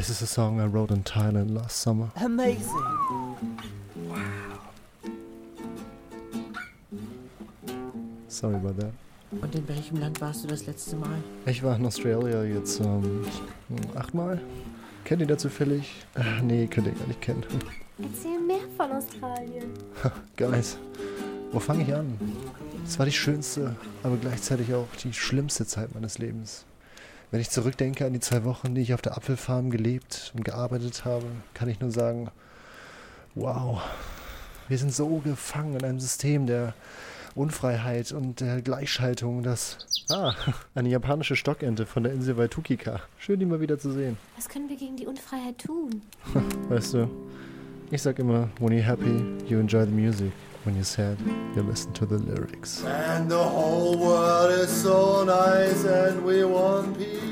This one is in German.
This is a song I wrote in Thailand last summer. Amazing. Sorry about that. Und in welchem Land warst du das letzte Mal? Ich war in Australia jetzt ähm, achtmal. Kennt ihr da zufällig? Äh, nee, könnt ihr gar nicht kennen. Erzähl mehr von Australien. Guys, wo fange ich an? Es war die schönste, aber gleichzeitig auch die schlimmste Zeit meines Lebens. Wenn ich zurückdenke an die zwei Wochen, die ich auf der Apfelfarm gelebt und gearbeitet habe, kann ich nur sagen, wow, wir sind so gefangen in einem System der Unfreiheit und der Gleichschaltung, dass... Ah, eine japanische Stockente von der Insel Waitukika. Schön, die mal wieder zu sehen. Was können wir gegen die Unfreiheit tun? Weißt du, ich sag immer, when you're happy, you enjoy the music. When you're sad, you listen to the lyrics. And the whole world is so nice and we want peace.